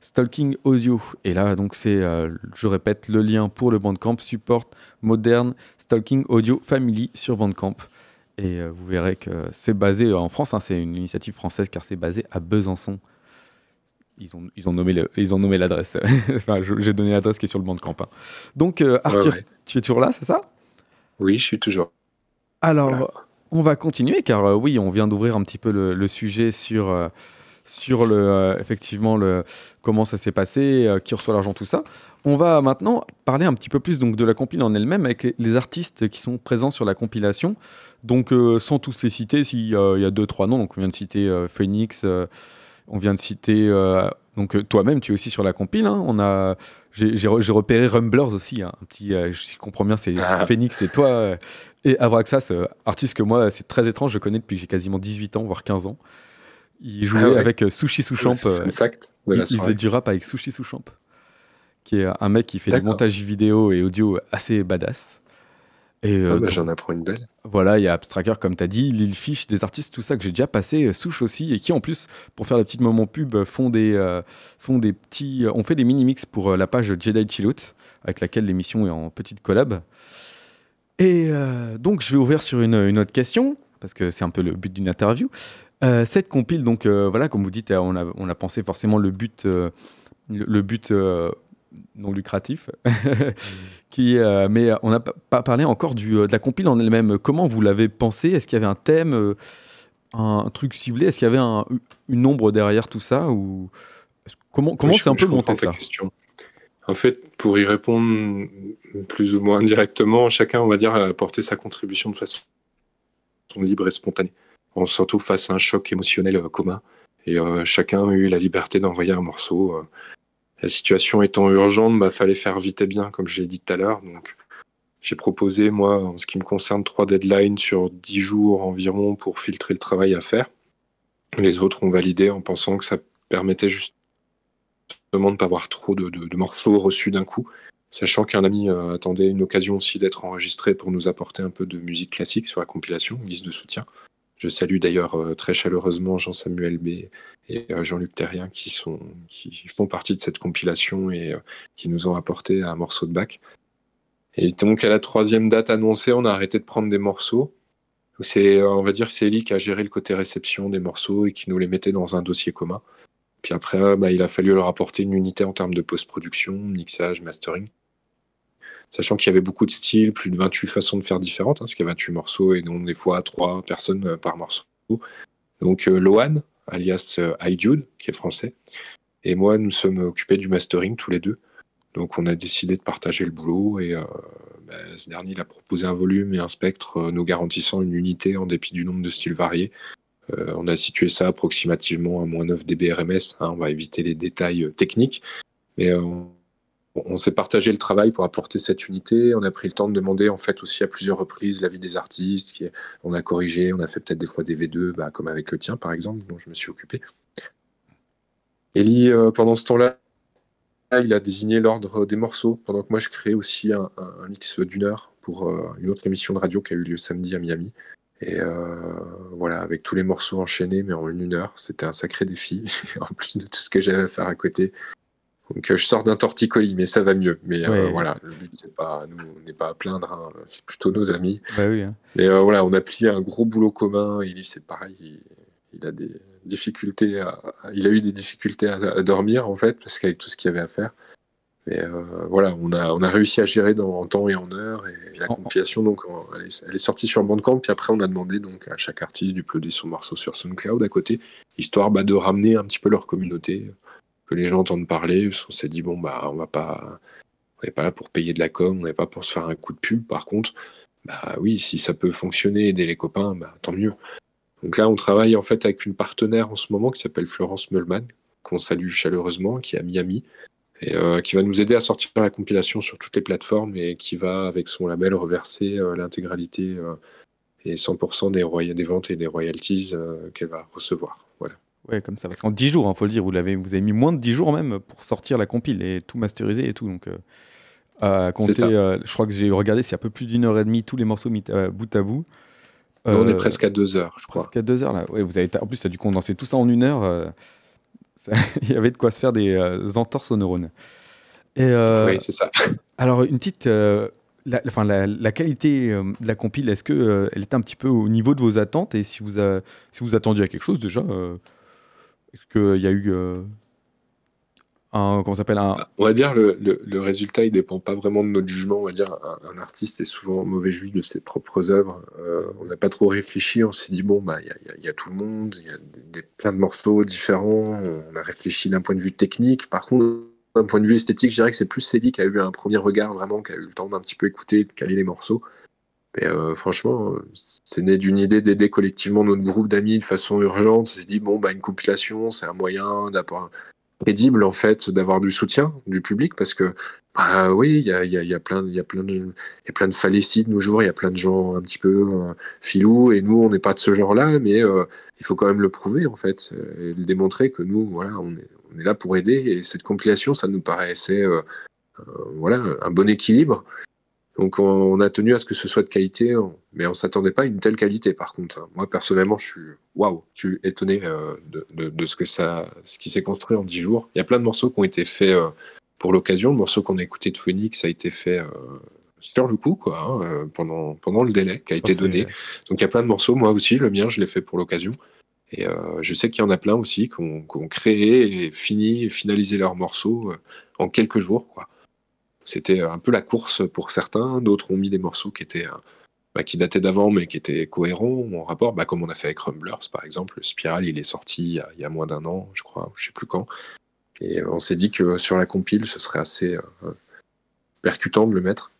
Stalking Audio. Et là, donc, c'est, euh, je répète, le lien pour le Bandcamp support Modern Stalking Audio Family sur Bandcamp. Et vous verrez que c'est basé en France, hein, c'est une initiative française car c'est basé à Besançon. Ils ont, ils ont nommé le- ils ont nommé l'adresse. enfin, j'ai donné l'adresse qui est sur le Bandcamp. hein. Donc, euh, Arthur, ouais. tu es toujours là, c'est ça? Oui, je suis toujours. Alors, Voilà. on va continuer car euh, oui, on vient d'ouvrir un petit peu le, le sujet sur, euh, sur le, effectivement le, comment ça s'est passé, qui reçoit l'argent, tout ça. On va maintenant parler un petit peu plus donc, de la compile en elle-même avec les, les artistes qui sont présents sur la compilation. Donc, sans tous les citer, s'il y a deux, trois noms, donc on vient de citer Phoenix, on vient de citer. euh, donc, euh, toi-même, tu es aussi sur la compile. hein. On a, j'ai, j'ai re- j'ai repéré Rumblers aussi, hein, un petit, euh, je comprends bien, c'est Ah. Phoenix et toi. et Avraxas, artiste que moi, c'est très étrange, je connais depuis que j'ai quasiment 18 ans, voire 15 ans. Il jouait Ah ouais. avec Sushi Souchamp. Fun fact de il, la il faisait du rap avec Sushi Souchamp, qui est un mec qui fait des montages vidéo et audio assez badass. Et euh, Ah bah, J'en apprends une belle. voilà, il y a Abstracker, comme tu as dit, Lil Fish, des artistes, tout ça que j'ai déjà passé, euh, Souche aussi, et qui en plus, pour faire le petit moment pub, euh, font des, euh, font des petits. on fait des mini-mix pour euh, la page Jedi Chill Out, avec laquelle l'émission est en petite collab. Et donc, je vais ouvrir sur une, une autre question, parce que c'est un peu le but d'une interview. Cette compile, donc voilà, comme vous dites, on a, on a pensé forcément le but, le, le but non lucratif, qui, euh, mais on n'a pas- parlé encore du, euh, de la compile en elle-même. Comment vous l'avez pensé Est-ce qu'il y avait un thème, euh, un, truc ciblé? Est-ce qu'il y avait un- une ombre derrière tout ça ou Comment comment Oui, c'est un peu monté ça? question. En fait, pour y répondre plus ou moins directement, chacun, on va dire, a apporté sa contribution de façon libre et spontanée. On se retrouve face à un choc émotionnel euh, commun et euh, chacun a eu la liberté d'envoyer un morceau. euh. La situation étant urgente, bah, fallait faire vite et bien, comme je l'ai dit tout à l'heure. J'ai proposé, moi, en ce qui me concerne, trois deadlines sur dix jours environ pour filtrer le travail à faire. Les autres ont validé en pensant que ça permettait juste justement de ne pas avoir trop de, morceaux reçus d'un coup, sachant qu'un ami euh, attendait une occasion aussi d'être enregistré pour nous apporter un peu de musique classique sur la compilation, guise de soutien. Je salue d'ailleurs euh, très chaleureusement Jean-Samuel B et euh, Jean-Luc Terrien qui, sont, qui font partie de cette compilation et euh, qui nous ont apporté un morceau de bac. Et donc à la troisième date annoncée, on a arrêté de prendre des morceaux. C'est, on va dire, c'est Ellie qui a géré le côté réception des morceaux et qui nous les mettait dans un dossier commun. Puis après, bah, il a fallu leur apporter une unité en termes de post-production, mixage, mastering. Sachant qu'il y avait beaucoup de styles, plus de 28 façons de faire différentes, hein, parce qu'il y a 28 morceaux et donc des fois 3 personnes euh, par morceau. Donc euh, Lohan, alias euh, iDude, qui est français, et moi, nous sommes occupés du mastering tous les deux. Donc on a décidé de partager le boulot et bah, ce dernier il a proposé un volume et un spectre nous garantissant une unité en dépit du nombre de styles variés. On a situé ça approximativement à moins 9 dB RMS. hein, on va éviter les détails techniques. Mais on s'est partagé le travail pour apporter cette unité. On a pris le temps de demander en fait aussi à plusieurs reprises l'avis des artistes. On a corrigé, on a fait peut-être des fois des V2, bah, comme avec le tien par exemple, dont je me suis occupé. Ellie, euh, pendant ce temps-là, il a désigné l'ordre des morceaux, pendant que moi je créais aussi un mix d'une heure pour euh, une autre émission de radio qui a eu lieu samedi à Miami. Et euh, voilà, avec tous les morceaux enchaînés, mais en une heure, c'était un sacré défi, en plus de tout ce que j'avais à faire à côté. Donc je sors d'un torticolis, mais ça va mieux. Mais voilà, le but c'est pas, nous on n'est pas à plaindre, hein. c'est plutôt nos amis. Bah oui, hein. Mais voilà, on a plié un gros boulot commun. Et lui c'est pareil, il, a des difficultés, il a eu des difficultés à, dormir en fait parce qu'avec tout ce qu'il y avait à faire. Mais voilà, on a, on a réussi à gérer dans, en temps et en heure. Et la compilation, donc, elle est, sortie sur Bandcamp. Puis après, on a demandé donc à chaque artiste d'uploader son morceau sur SoundCloud à côté, histoire bah, de ramener un petit peu leur communauté que les gens entendent parler. on s'est dit, bon, bah, on va pas, n'est pas là pour payer de la com, on n'est pas pour se faire un coup de pub. Par contre, bah oui, si ça peut fonctionner, aider les copains, bah, tant mieux. Donc là, on travaille en fait avec une partenaire en ce moment qui s'appelle Florence Mullman, qu'on salue chaleureusement, qui est à Miami, et euh, qui va nous aider à sortir la compilation sur toutes les plateformes et qui va, avec son label, reverser euh, l'intégralité euh, et 100% des, des ventes et des royalties qu'elle va recevoir. Ouais, comme ça. Parce qu'en 10 jours, il hein, faut le dire, vous, avez, vous avez mis moins de 10 jours même pour sortir la compile et tout masteriser et tout. Donc, euh, à compter, euh, je crois que j'ai regardé, c'est un peu plus d'une heure et demie, tous les morceaux mis bout à bout. on est euh, presque à 2 heures, je crois. Presque à 2 heures, là. Ouais, vous avez, en plus, tu as dû condenser tout ça en une heure. il y avait de quoi se faire des entorses aux neurones. Et, oui, c'est ça. Alors, une petite. La, enfin, la, qualité de la compile, est-ce qu'elle elle était un petit peu au niveau de vos attentes Et si vous, si vous attendiez à quelque chose déjà qu'il y a eu euh, un. Comment s'appelle un... On va dire le, le, résultat, il dépend pas vraiment de notre jugement. On va dire un, artiste est souvent mauvais juge de ses propres œuvres. Euh, on n'a pas trop réfléchi. On s'est dit, bon, bah, il y, y, a tout le monde, il y a des, plein de morceaux différents. On a réfléchi d'un point de vue technique. Par contre, d'un point de vue esthétique, je dirais que c'est plus Céline qui a eu un premier regard vraiment, qui a eu le temps d'un petit peu écouter, de caler les morceaux. Mais euh, franchement, c'est né d'une idée d'aider collectivement notre groupe d'amis de façon urgente. C'est dit bon bah une compilation, c'est un moyen d'avoir crédible en fait d'avoir du soutien du public parce que bah oui, il y a, plein, il y a plein de, y a plein nos jours. Il y a plein de gens un petit peu euh, filous et nous on n'est pas de ce genre-là, mais euh, il faut quand même le prouver en fait, et le démontrer que nous voilà on est, on est là pour aider et cette compilation ça nous paraissait voilà un bon équilibre donc on, a tenu à ce que ce soit de qualité, mais on s'attendait pas à une telle qualité par contre. Hein. Moi personnellement, je suis waouh, je suis étonné euh, de, ce que ça, ce qui s'est construit en dix jours. Il y a plein de morceaux qui ont été faits euh, pour l'occasion. Le morceau qu'on a écouté de Phoenix a été fait euh, sur le coup, quoi, hein, pendant pendant le délai qui a été donné. Donc il y a plein de morceaux. Moi aussi, le mien, je l'ai fait pour l'occasion. Et je sais qu'il y en a plein aussi qui ont, créé et fini et finalisé leurs morceaux en quelques jours, quoi. C'était un peu la course pour certains. D'autres ont mis des morceaux qui étaient euh, bah, qui dataient d'avant, mais qui étaient cohérents en rapport, bah, comme on a fait avec Rumblers, par exemple. Spiral, il est sorti il y a, moins d'un an, je crois, je sais plus quand. Et euh, on s'est dit que sur la compile, ce serait assez euh, percutant de le mettre.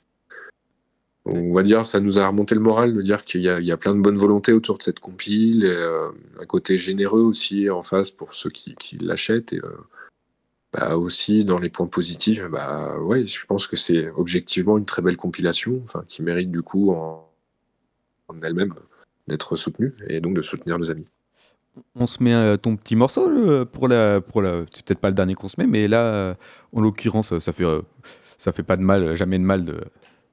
On va dire, ça nous a remonté le moral de dire qu'il y, a plein de bonne volonté autour de cette compile, un côté généreux aussi en face pour ceux qui, l'achètent. Bah, aussi dans les points positifs, bah ouais, je pense que c'est objectivement une très belle compilation, enfin qui mérite du coup en, elle-même d'être soutenue et donc de soutenir nos amis. On se met euh, ton petit morceau pour la pour la c'est peut-être pas le dernier qu'on se met mais là en l'occurrence ça fait euh, ça fait pas de mal jamais de mal de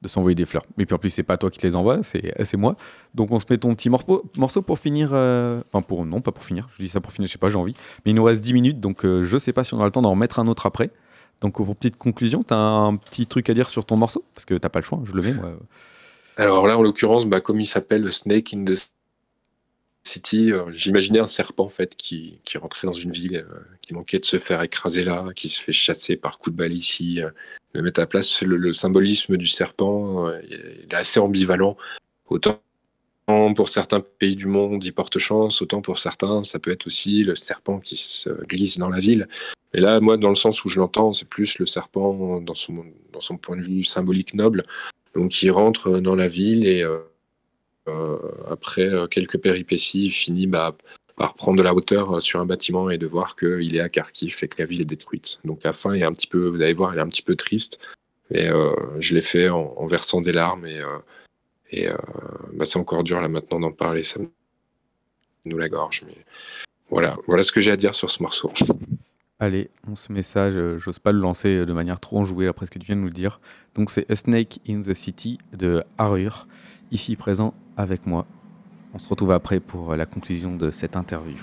de s'envoyer des fleurs. Mais puis en plus, c'est pas toi qui les envoie, c'est moi. Donc on se met ton petit morceau, morceau pour finir. Euh, enfin, pour non, pas pour finir. Je dis ça pour finir, je sais pas, j'ai envie. Mais il nous reste 10 minutes, donc euh, je sais pas si on aura le temps d'en remettre un autre après. Donc pour petite conclusion, tu as un petit truc à dire sur ton morceau? Parce que t'as pas le choix, je le mets moi. Alors là, en l'occurrence, bah, comme il s'appelle Snake in the City, euh, j'imaginais un serpent en fait qui, qui rentrait dans une ville, qui manquait de se faire écraser là, qui se fait chasser par coup de balle ici, le mettre à place, le, symbolisme du serpent, euh, il est assez ambivalent. Autant pour certains pays du monde, il porte chance, autant pour certains, ça peut être aussi le serpent qui se glisse dans la ville. Et là, moi, dans le sens où je l'entends, c'est plus le serpent dans son, dans son point de vue symbolique noble, donc qui rentre dans la ville et euh, euh, après quelques péripéties, finit bah, par prendre de la hauteur euh, sur un bâtiment et de voir qu'il est à Kharkiv et que la ville est détruite. Donc la fin est un petit peu, vous allez voir, elle est un petit peu triste. Et euh, je l'ai fait en, versant des larmes et, euh, bah, c'est encore dur là maintenant d'en parler, ça nous la gorge. Mais voilà, voilà ce que j'ai à dire sur ce morceau. Allez, on se met ça, j'ose pas le lancer de manière trop enjouée après ce que tu viens de nous dire. Donc c'est A Snake in the City de Harur, ici présent avec moi. On se retrouve après pour la conclusion de cette interview.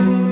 Vous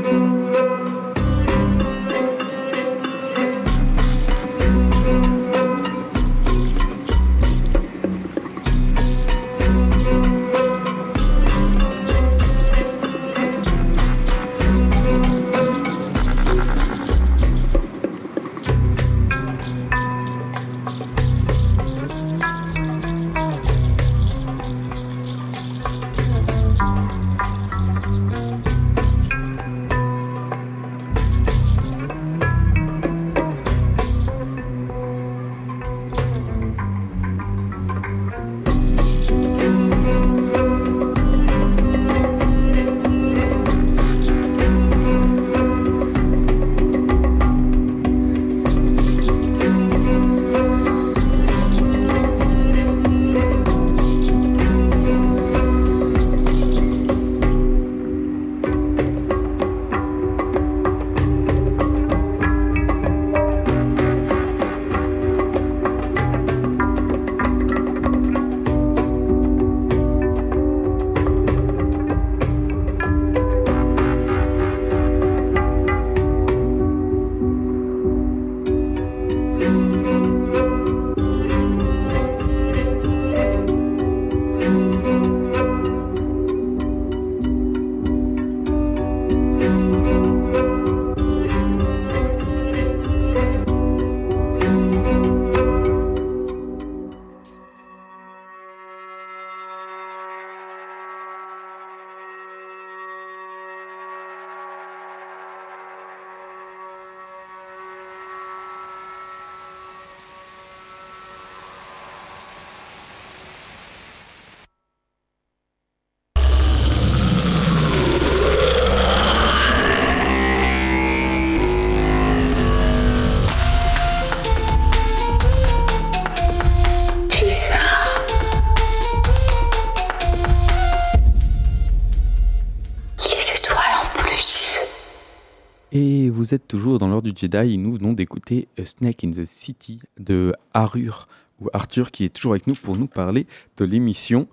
du Jedi nous venons d'écouter A Snake in the City de Arthur, ou Arthur qui est toujours avec nous pour nous parler de l'émission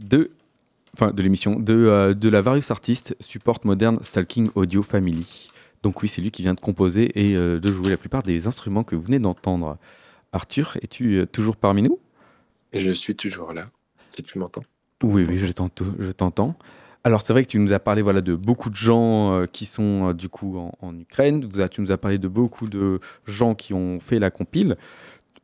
de enfin de l'émission de, euh, de la Various Artist Support Modern Stalking Audio Family. Donc oui, c'est lui qui vient de composer et euh, de jouer la plupart des instruments que vous venez d'entendre. Arthur, es-tu euh, toujours parmi nous? Et je suis toujours là, si tu m'entends. Oui, oui, je t'entends. Alors c'est vrai que tu nous as parlé voilà, de beaucoup de gens euh, qui sont euh, du coup en, Ukraine, tu nous as parlé de beaucoup de gens qui ont fait la compile.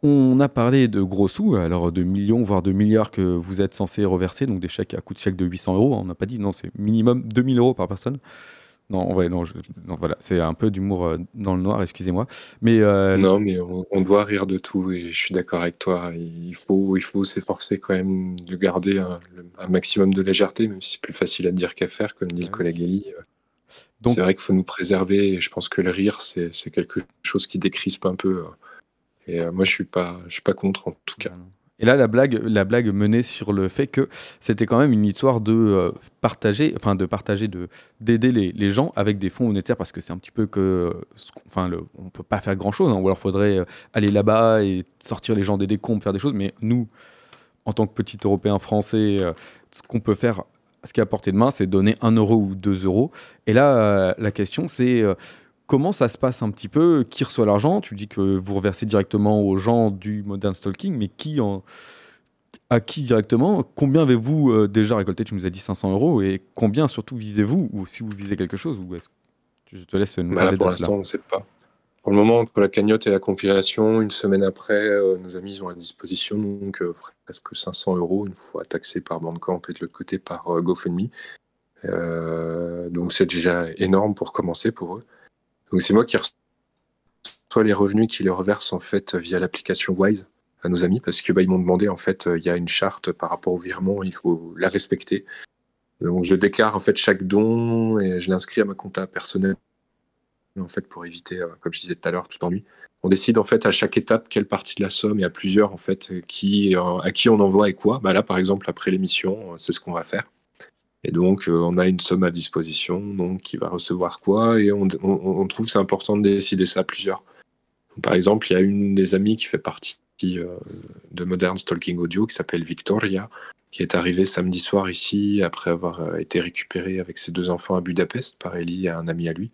On a parlé de gros sous, alors de millions, voire de milliards que vous êtes censé reverser, donc des chèques à coût de chèque de 800 euros. On n'a pas dit, non, c'est minimum 2000 euros par personne. Non, ouais, non, non, voilà, c'est un peu d'humour euh, dans le noir, excusez-moi. Mais euh, non, mais on, doit rire de tout et je suis d'accord avec toi. Il faut, il faut s'efforcer quand même de garder un, maximum de légèreté, même si c'est plus facile à dire qu'à faire, comme dit le collègue Eli. Donc, c'est vrai qu'il faut nous préserver et je pense que le rire, c'est, quelque chose qui décrispe un peu. Et euh, moi, je suis pas, je suis pas contre en tout cas. Et là, la blague, la blague menait sur le fait que c'était quand même une histoire de euh, partager, enfin de partager, de d'aider les, gens avec des fonds monétaires parce que c'est un petit peu que, enfin, le, on peut pas faire grand chose, hein, ou alors faudrait euh, aller là-bas et sortir les gens des décombres, faire des choses. Mais nous, en tant que petit Européen français, euh, ce qu'on peut faire, ce qui est à portée de main, c'est donner un euro ou deux euros. Et là, la question, c'est Comment ça se passe un petit peu Qui reçoit l'argent? Tu dis que vous reversez directement aux gens du Modern Stalking, mais qui en... à qui directement? Combien avez-vous euh, déjà récolté? Tu nous as dit 500 euros. Et combien surtout visez-vous? Ou si vous visez quelque chose ou Je te laisse nous bah Pour l'instant, on ne sait pas. Pour le moment, entre la cagnotte et la compilation, une semaine après, euh, nos amis ils ont à disposition donc euh, presque 500 euros, une fois taxé par Bandcamp et de l'autre côté par GoFundMe. donc c'est déjà énorme pour commencer pour eux. Donc c'est moi qui reçois les revenus qui les reverse en fait via l'application Wise à nos amis parce que bah, ils m'ont demandé en fait il y a une charte par rapport au virement, il faut la respecter. Donc je déclare en fait chaque don et je l'inscris à ma compta personnelle en fait pour éviter, euh, comme je disais tout à l'heure, tout ennui. On décide en fait à chaque étape quelle partie de la somme et à plusieurs en fait euh, à qui on envoie et quoi. Bah là par exemple après l'émission, c'est ce qu'on va faire. Et donc, euh, on a une somme à disposition, donc qui va recevoir quoi, et on, on, trouve c'est important de décider ça à plusieurs. par exemple, il y a une des amies qui fait partie euh, de Modern Stalking Audio qui s'appelle Victoria, qui est arrivé samedi soir ici après avoir été récupéré avec ses deux enfants à Budapest par Ellie et un ami à lui.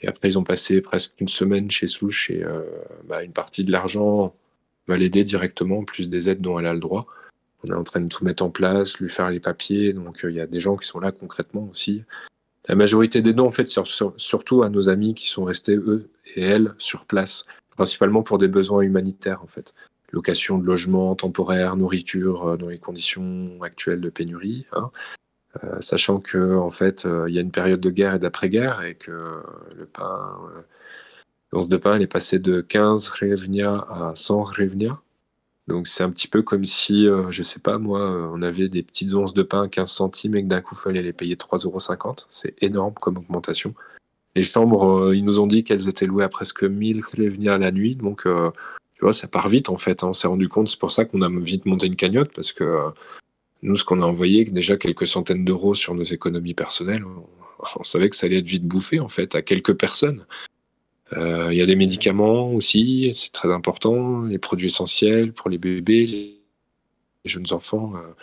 Et après, ils ont passé presque une semaine chez Souche et bah, une partie de l'argent va l'aider directement, plus des aides dont elle a le droit. On est en train de tout mettre en place, lui faire les papiers. Donc, il y a des gens qui sont là concrètement aussi. La majorité des dons, en fait, c'est surtout à nos amis qui sont restés, eux et elles, sur place, principalement pour des besoins humanitaires, en fait. Location de logement temporaire, nourriture euh, dans les conditions actuelles de pénurie. Hein. Euh, sachant que en fait, euh, il y a une période de guerre et d'après-guerre et que le pain, l'once de pain, elle est passée de 15 revnia à 100 revnia. Donc c'est un petit peu comme si, euh, je sais pas moi, euh, on avait des petites onces de pain à 15 centimes et que d'un coup il fallait les payer 3,50 euros. C'est énorme comme augmentation. Les chambres, euh, ils nous ont dit qu'elles étaient louées à presque 1000 à la nuit. Donc tu vois, ça part vite en fait. Hein. On s'est rendu compte, c'est pour ça qu'on a vite monté une cagnotte parce que nous, ce qu'on a envoyé, déjà quelques centaines d'euros sur nos économies personnelles, on savait que ça allait être vite bouffé en fait à quelques personnes. Euh, il y a des médicaments aussi, c'est très important, les produits essentiels pour les bébés, les jeunes enfants. Euh,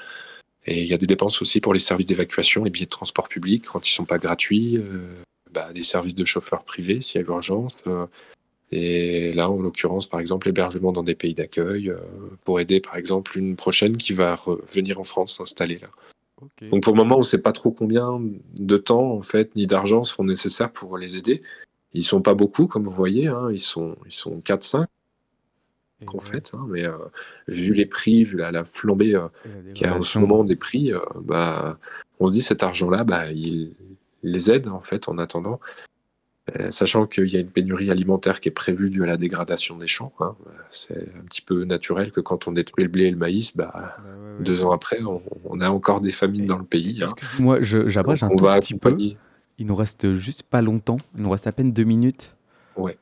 et il y a des dépenses aussi pour les services d'évacuation, les billets de transport public quand ils sont pas gratuits, euh, bah, des services de chauffeurs privés s'il y a urgence. et là, en l'occurrence, par exemple, l'hébergement dans des pays d'accueil pour aider, par exemple, une prochaine qui va venir en France s'installer là. Donc pour le moment, on ne sait pas trop combien de temps en fait ni d'argent seront nécessaires pour les aider. Ils sont pas beaucoup, comme vous voyez, hein. ils sont, ils sont 4-5 en fait, hein. mais euh, vu les prix, vu la, flambée euh, qui a en ce moment des prix, euh, bah, on se dit cet argent-là, bah, il, les aide en fait en attendant, sachant qu'il y a une pénurie alimentaire qui est prévue due à la dégradation des champs. Hein. c'est un petit peu naturel que quand on détruit le blé et le maïs, bah, deux ans après, on, a encore des famines dans le pays. Moi, j'abrège un tout petit peu. Il nous reste juste pas longtemps. Il nous reste à peine deux minutes. Ouais.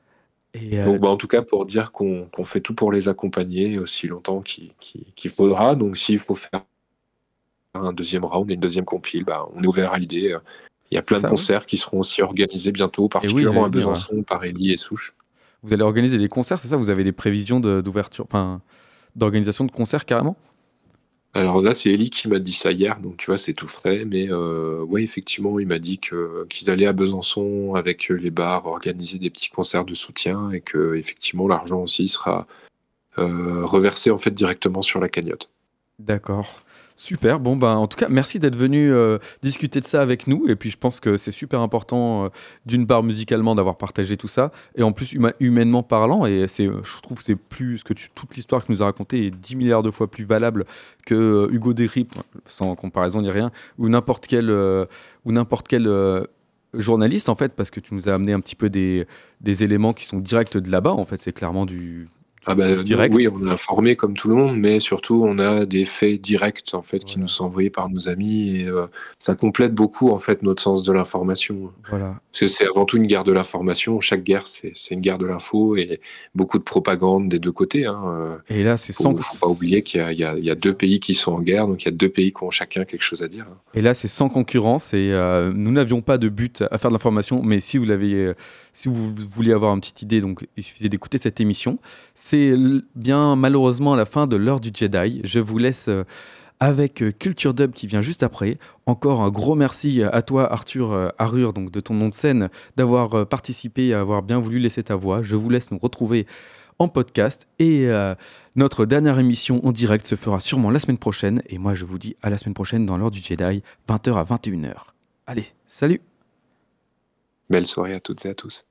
Et euh, Donc, bah, en tout cas, pour dire qu'on fait tout pour les accompagner aussi longtemps qu'il faudra. Donc, s'il faut faire un deuxième round et une deuxième compile, bah, on est ouvert à l'idée. Il y a plein de concerts qui seront aussi organisés bientôt, particulièrement à Besançon, par Elie et Souche. Vous allez organiser des concerts, c'est ça? Vous avez des prévisions d'ouverture, enfin, d'organisation de concerts carrément? Alors là, c'est Ellie qui m'a dit ça hier, donc tu vois, c'est tout frais. Mais euh, ouais, effectivement, il m'a dit qu'ils allaient à Besançon avec les bars organiser des petits concerts de soutien et que effectivement l'argent aussi sera euh, reversé en fait directement sur la cagnotte. D'accord. Super. Bon, ben, en tout cas, merci d'être venu euh, discuter de ça avec nous. Et puis, je pense que c'est super important, euh, d'une part musicalement, d'avoir partagé tout ça, et en plus humainement parlant. Et c'est, je trouve c'est plus que toute l'histoire que nous a racontée est 10 milliards de fois plus valable que euh, Hugo Derry, sans comparaison ni rien, ou n'importe quel ou n'importe quel journaliste en fait, parce que tu nous as amené un petit peu des, des éléments qui sont directs de là-bas. En fait, c'est clairement du ah bah, direct. Oui, on est informé comme tout le monde, mais surtout on a des faits directs en fait qui nous sont envoyés par nos amis et euh, ça complète beaucoup en fait notre sens de l'information. Voilà. Parce que c'est avant tout une guerre de l'information. Chaque guerre c'est une guerre de l'info et beaucoup de propagande des deux côtés. Hein. Euh. Et là c'est sans. Faut pas oublier qu'il y, y, a deux pays qui sont en guerre, donc il y a deux pays qui ont chacun quelque chose à dire. Hein. Et là c'est sans concurrence et euh, nous n'avions pas de but à faire de l'information, mais si vous l'avez si vous vouliez avoir une petite idée, donc il suffisait d'écouter cette émission. C'est bien malheureusement la fin de l'heure du Jedi. Je vous laisse euh, avec euh, Culture Dub qui vient juste après. Encore un gros merci à toi Arthur euh, Arur, donc de ton nom de scène, d'avoir participé et avoir bien voulu laisser ta voix. Je vous laisse nous retrouver en podcast et notre dernière émission en direct se fera sûrement la semaine prochaine. Et moi je vous dis à la semaine prochaine dans l'heure du Jedi, 20h à 21h. Allez, salut Belle soirée à toutes et à tous.